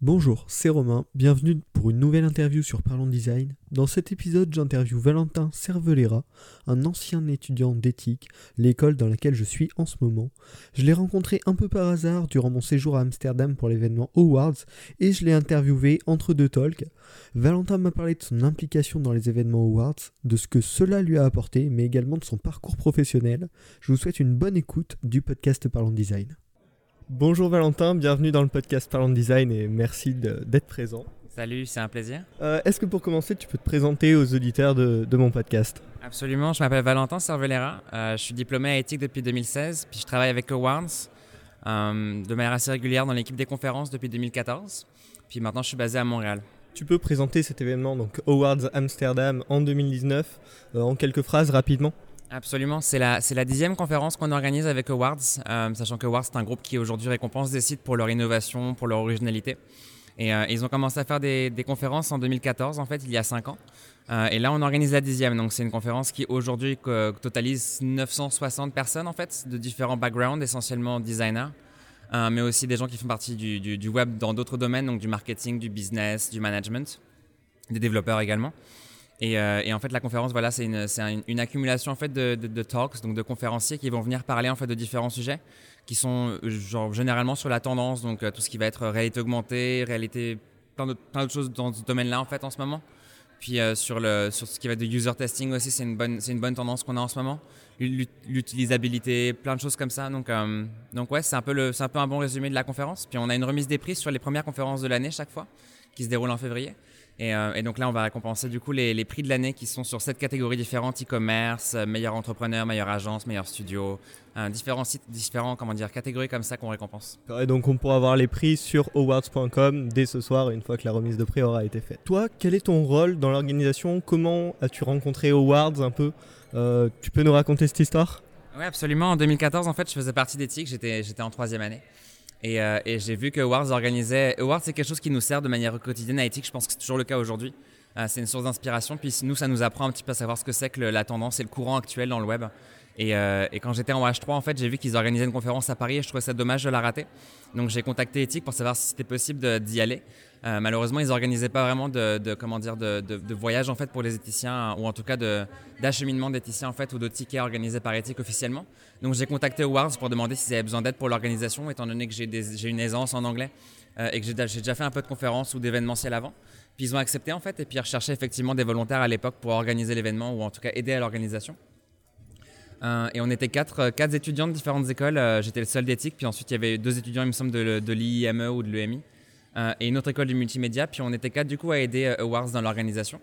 Bonjour, c'est Romain, bienvenue pour une nouvelle interview sur Parlons Design. Dans cet épisode, j'interviewe Valentin Cervelera, un ancien étudiant d'éthique, l'école dans laquelle je suis en ce moment. Je l'ai rencontré un peu par hasard durant mon séjour à Amsterdam pour l'événement Awards et je l'ai interviewé entre deux talks. Valentin m'a parlé de son implication dans les événements Awards, de ce que cela lui a apporté, mais également de son parcours professionnel. Je vous souhaite une bonne écoute du podcast Parlons Design. Bonjour Valentin, bienvenue dans le podcast Parlons Design et merci d'être présent. Salut, c'est un plaisir. Euh, est-ce que pour commencer, tu peux te présenter aux auditeurs de, mon podcast? Absolument, je m'appelle Valentin Cervelera, euh, je suis diplômé à éthique depuis 2016, puis je travaille avec Awards euh, de manière assez régulière dans l'équipe des conférences depuis 2014, puis maintenant je suis basé à Montréal. Tu peux présenter cet événement, donc Awards Amsterdam en 2019, en quelques phrases rapidement? Absolument, c'est la, la dixième conférence qu'on organise avec Awards, euh, sachant que Awards c'est un groupe qui aujourd'hui récompense des sites pour leur innovation, pour leur originalité. Et euh, ils ont commencé à faire des, conférences en 2014, en fait, il y a cinq ans. Euh, et là, on organise la dixième. Donc, c'est une conférence qui aujourd'hui totalise 960 personnes, en fait, de différents backgrounds, essentiellement designers, mais aussi des gens qui font partie du, du web dans d'autres domaines, donc du marketing, du business, du management, des développeurs également. Euh, et, en fait, la conférence, voilà, c'est une, accumulation en fait de, talks, donc de conférenciers qui vont venir parler en fait de différents sujets, qui sont euh, genre, généralement sur la tendance, donc euh, tout ce qui va être réalité augmentée, réalité, plein d'autres choses dans ce domaine-là en fait en ce moment. Puis sur, le, sur ce qui va être de user testing aussi, c'est une bonne, une bonne tendance qu'on a en ce moment. L'utilisabilité, plein de choses comme ça. Donc, donc ouais, c'est un, peu un peu un bon résumé de la conférence. Puis on a une remise des prix sur les premières conférences de l'année chaque fois, qui se déroule en février. Euh, et, donc là, on va récompenser du coup les, prix de l'année qui sont sur sept catégories différentes e-commerce, euh, meilleur entrepreneur, meilleure agence, meilleur studio, euh, différents sites, différents comment dire catégories comme ça qu'on récompense. Et donc on pourra avoir les prix sur awards.com dès ce soir une fois que la remise de prix aura été faite. Toi, quel est ton rôle dans l'organisation? Comment as-tu rencontré Awards un peu? Tu peux nous raconter cette histoire? Oui, absolument. En 2014, en fait, je faisais partie d'éthique. J'étais j'étais en troisième année. Euh, et, j'ai vu que Awards organisait. Awards, c'est quelque chose qui nous sert de manière quotidienne à éthique. Je pense que c'est toujours le cas aujourd'hui. Euh, c'est une source d'inspiration. Puis nous, ça nous apprend un petit peu à savoir ce que c'est que la tendance et le courant actuel dans le web. Euh, et, quand j'étais en H3, en fait, j'ai vu qu'ils organisaient une conférence à Paris et je trouvais ça dommage de la rater. Donc j'ai contacté Ethic pour savoir si c'était possible d'y aller. Euh, malheureusement, ils n'organisaient pas vraiment de, comment dire, de, voyage en fait pour les éthiciens, ou en tout cas d'acheminement d'éthiciens en fait, ou de tickets organisés par Ethic officiellement. Donc j'ai contacté Awards pour demander s'ils avaient besoin d'aide pour l'organisation, étant donné que j'ai une aisance en anglais euh, et que j'ai déjà fait un peu de conférences ou d'événementiels avant. Puis ils ont accepté en fait, et puis ils recherchaient effectivement des volontaires à l'époque pour organiser l'événement, ou en tout cas aider à l'organisation. Euh, et on était quatre, quatre étudiants de différentes écoles. J'étais le seul d'éthique, puis ensuite il y avait deux étudiants, il me semble, de, de l'IIME ou de l'EMI, et une autre école du multimédia. Puis on était quatre du coup à aider Awards dans l'organisation.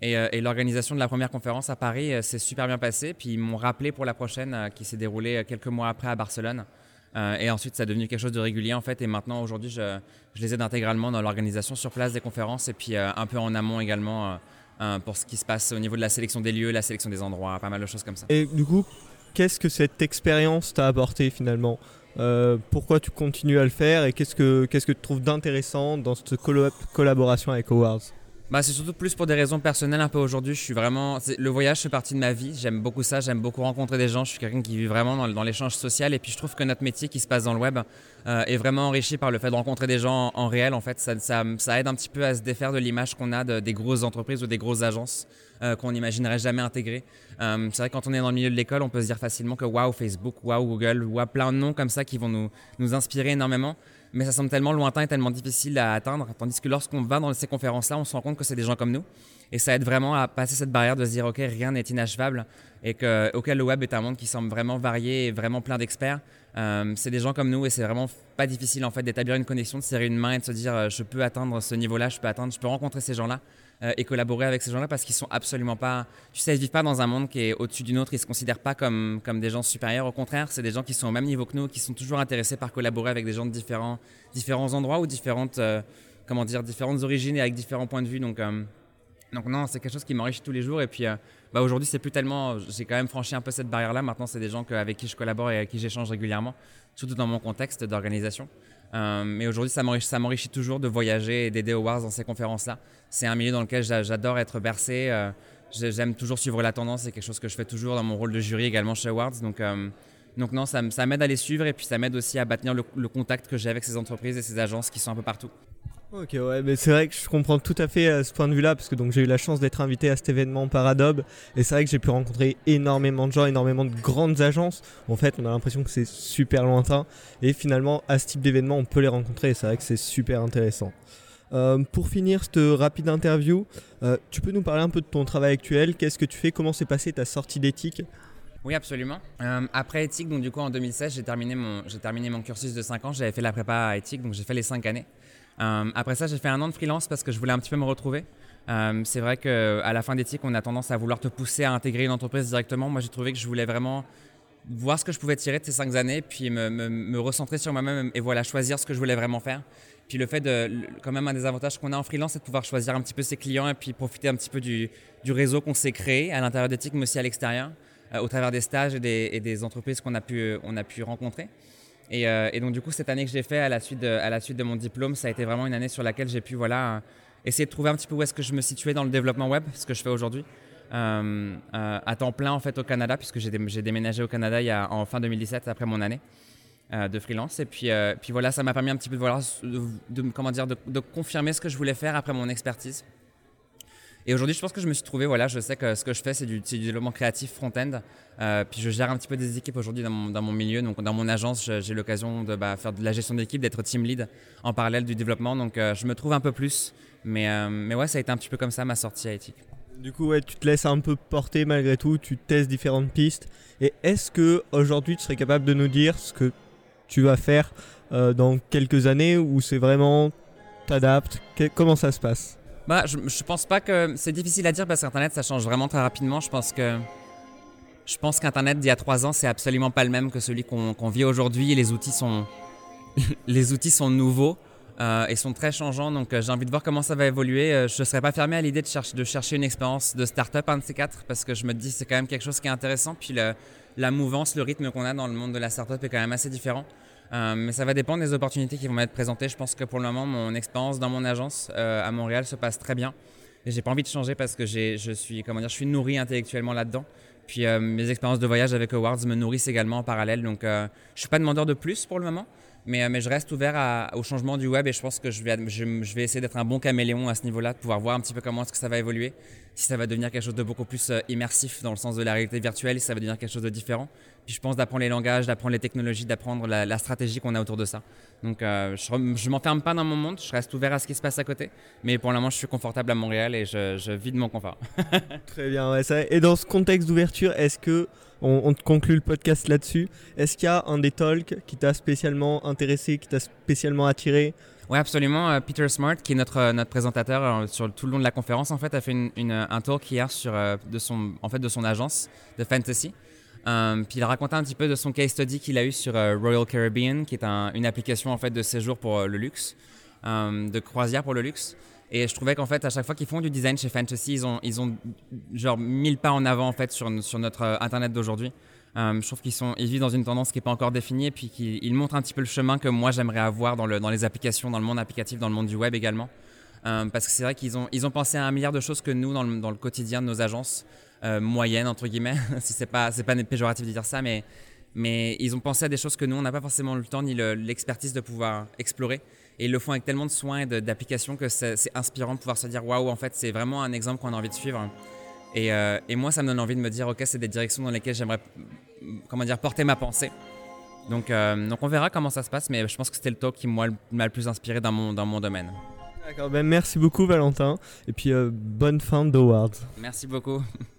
Et, et l'organisation de la première conférence à Paris s'est super bien passée. Puis ils m'ont rappelé pour la prochaine qui s'est déroulée quelques mois après à Barcelone. et ensuite, ça a devenu quelque chose de régulier en fait. Et maintenant, aujourd'hui, je, les aide intégralement dans l'organisation sur place des conférences et puis un peu en amont également euh, pour ce qui se passe au niveau de la sélection des lieux, la sélection des endroits, pas mal de choses comme ça. Et du coup, qu'est-ce que cette expérience t'a apporté finalement? Euh, Pourquoi tu continues à le faire et qu'est-ce que, qu'est-ce que tu trouves d'intéressant dans cette collaboration avec Awards? Bah, c'est surtout plus pour des raisons personnelles un peu aujourd'hui. Je suis vraiment. Le voyage fait partie de ma vie. J'aime beaucoup ça. J'aime beaucoup rencontrer des gens. Je suis quelqu'un qui vit vraiment dans, l'échange social. Et puis je trouve que notre métier qui se passe dans le web euh, est vraiment enrichi par le fait de rencontrer des gens en, réel. En fait, ça, aide un petit peu à se défaire de l'image qu'on a de, des grosses entreprises ou des grosses agences euh, qu'on n'imaginerait jamais intégrer. Euh, c'est vrai que quand on est dans le milieu de l'école, on peut se dire facilement que waouh, Facebook, waouh, Google, waouh, plein de noms comme ça qui vont nous, nous inspirer énormément mais ça semble tellement lointain et tellement difficile à atteindre. Tandis que lorsqu'on va dans ces conférences-là, on se rend compte que c'est des gens comme nous. Et ça aide vraiment à passer cette barrière de se dire, OK, rien n'est inachevable et que auquel le web est un monde qui semble vraiment varié et vraiment plein d'experts. Euh, c'est des gens comme nous et c'est vraiment pas difficile en fait d'établir une connexion, de serrer une main et de se dire, euh, je peux atteindre ce niveau-là, je peux atteindre, je peux rencontrer ces gens-là. Euh, et collaborer avec ces gens-là parce qu'ils sont absolument pas. Tu sais, ils vivent pas dans un monde qui est au-dessus d'une autre. Ils se considèrent pas comme, comme des gens supérieurs. Au contraire, c'est des gens qui sont au même niveau que nous, qui sont toujours intéressés par collaborer avec des gens de différents, différents endroits ou différentes, comment dire, différentes origines et avec différents points de vue. Donc, donc non, c'est quelque chose qui m'enrichit tous les jours. Et puis, bah aujourd'hui, c'est plus tellement. J'ai quand même franchi un peu cette barrière-là. Maintenant, c'est des gens avec qui je collabore et avec qui j'échange régulièrement, surtout dans mon contexte d'organisation. Euh, mais aujourd'hui, ça m'enrichit toujours de voyager et d'aider Awards dans ces conférences-là. C'est un milieu dans lequel j'adore être bercé. Euh, j'aime toujours suivre la tendance. C'est quelque chose que je fais toujours dans mon rôle de jury également chez Awards. Donc, euh, donc non, ça, m'aide à les suivre et puis ça m'aide aussi à bâtir le, contact que j'ai avec ces entreprises et ces agences qui sont un peu partout. Ok, ouais, mais c'est vrai que je comprends tout à fait euh, ce point de vue-là, parce que donc j'ai eu la chance d'être invité à cet événement par Adobe, et c'est vrai que j'ai pu rencontrer énormément de gens, énormément de grandes agences. En fait, on a l'impression que c'est super lointain, et finalement, à ce type d'événement, on peut les rencontrer, et c'est vrai que c'est super intéressant. Euh, pour finir cette rapide interview, euh, tu peux nous parler un peu de ton travail actuel Qu'est-ce que tu fais Comment s'est passée ta sortie d'éthique? Oui, absolument. après éthique, donc du coup en 2016, j'ai terminé mon, j'ai terminé mon cursus de 5 ans. J'avais fait la prépa à éthique, donc j'ai fait les 5 années. Euh, après ça, j'ai fait un an de freelance parce que je voulais un petit peu me retrouver. Euh, c'est vrai qu'à la fin d'éthique, on a tendance à vouloir te pousser à intégrer une entreprise directement. Moi, j'ai trouvé que je voulais vraiment voir ce que je pouvais tirer de ces cinq années, puis me, recentrer sur moi-même et voilà, choisir ce que je voulais vraiment faire. Puis le fait de, quand même, un des avantages qu'on a en freelance, c'est de pouvoir choisir un petit peu ses clients et puis profiter un petit peu du, réseau qu'on s'est créé à l'intérieur d'éthique, mais aussi à l'extérieur, euh, au travers des stages et des, entreprises qu'on a pu rencontrer. Euh, et, donc du coup, cette année que j'ai fait à la, suite de, à la suite de mon diplôme, ça a été vraiment une année sur laquelle j'ai pu voilà, euh, essayer de trouver un petit peu où est-ce que je me situais dans le développement web, ce que je fais aujourd'hui. Euh, à temps plein en fait au Canada, puisque j'ai déménagé au Canada en fin 2017 après mon année de freelance. Et puis, voilà, ça m'a permis un petit peu de, voilà, comment dire, de confirmer ce que je voulais faire après mon expertise. Et aujourd'hui, je pense que je me suis trouvé, voilà, je sais que ce que je fais, c'est du, développement créatif front-end. Euh, puis je gère un petit peu des équipes aujourd'hui dans mon, milieu. Donc dans mon agence, j'ai l'occasion de bah, faire de la gestion d'équipe, d'être team lead en parallèle du développement. Donc euh, je me trouve un peu plus. Mais, euh, mais ouais, ça a été un petit peu comme ça ma sortie à éthique. Du coup, tu te laisses un peu porter malgré tout, tu testes différentes pistes. Et est-ce que aujourd'hui tu serais capable de nous dire ce que tu vas faire dans quelques années ou c'est vraiment t'adaptes? Comment ça se passe? Bah, je, pense pas que c'est difficile à dire parce qu'Internet ça change vraiment très rapidement. Je pense que je pense qu'Internet d'il y a trois ans c'est absolument pas le même que celui qu'on vit aujourd'hui. Les outils sont les outils sont nouveaux euh, et sont très changeants. Donc euh, j'ai envie de voir comment ça va évoluer. Euh, je ne serais pas fermé à l'idée de chercher une expérience de start-up un de ces quatre parce que je me dis c'est quand même quelque chose qui est intéressant. Puis la mouvance, le rythme qu'on a dans le monde de la start-up est quand même assez différent. Euh, mais ça va dépendre des opportunités qui vont m'être présentées. Je pense que pour le moment, mon expérience dans mon agence euh, à Montréal se passe très bien. Et j'ai pas envie de changer parce que je suis, comment dire, je suis nourri intellectuellement là-dedans. Puis euh, mes expériences de voyage avec Awards me nourrissent également en parallèle. Donc je suis pas demandeur de plus pour le moment. Mais, je reste ouvert au changement du web et je pense que je vais, je, vais essayer d'être un bon caméléon à ce niveau-là, de pouvoir voir un petit peu comment est-ce que ça va évoluer. Si ça va devenir quelque chose de beaucoup plus immersif dans le sens de la réalité virtuelle, si ça va devenir quelque chose de différent. Puis je pense d'apprendre les langages, d'apprendre les technologies, d'apprendre la, stratégie qu'on a autour de ça. Donc euh, je ne m'enferme pas dans mon monde, je reste ouvert à ce qui se passe à côté. Mais pour le moment, je suis confortable à Montréal et je, vis de mon confort. Très bien, ouais, ça. Et dans ce contexte d'ouverture, est-ce que, on, conclut le podcast là-dessus, est-ce qu'il y a un des talks qui t'a spécialement intéressé, qui t'a spécialement attiré? Oui, absolument. Euh, Peter Smart, qui est notre, euh, notre présentateur sur tout le long de la conférence, en fait, a fait une, un talk hier sur, de, son, en fait, de son agence de fantasy. Euh, puis il racontait un petit peu de son case study qu'il a eu sur euh, Royal Caribbean, qui est une application en fait de séjour pour euh, le luxe, de croisière pour le luxe. Et je trouvais qu'en fait, à chaque fois qu'ils font du design chez Fantasy, ils ont, ils ont genre mille pas en avant en fait sur, sur notre internet d'aujourd'hui. je trouve qu'ils sont, ils vivent dans une tendance qui n'est pas encore définie et puis qu'ils montrent un petit peu le chemin que moi j'aimerais avoir dans, le, dans les applications, dans le monde applicatif, dans le monde du web également. parce que c'est vrai qu'ils ont, ils ont pensé à un milliard de choses que nous, dans le, dans le quotidien de nos agences, euh, moyenne entre guillemets, si c'est pas c'est pas péjoratif de dire ça, mais mais ils ont pensé à des choses que nous on n'a pas forcément le temps ni l'expertise de pouvoir explorer. Et ils le font avec tellement de soins et d'applications que c'est inspirant de pouvoir se dire waouh en fait c'est vraiment un exemple qu'on a envie de suivre. Et, euh, et, moi ça me donne envie de me dire ok c'est des directions dans lesquelles j'aimerais comment dire porter ma pensée. Donc, euh, donc on verra comment ça se passe, mais je pense que c'était le talk qui m'a le plus inspiré dans mon, dans mon domaine. D'accord, ben merci beaucoup Valentin, et puis bonne fin d'Awards. Merci beaucoup.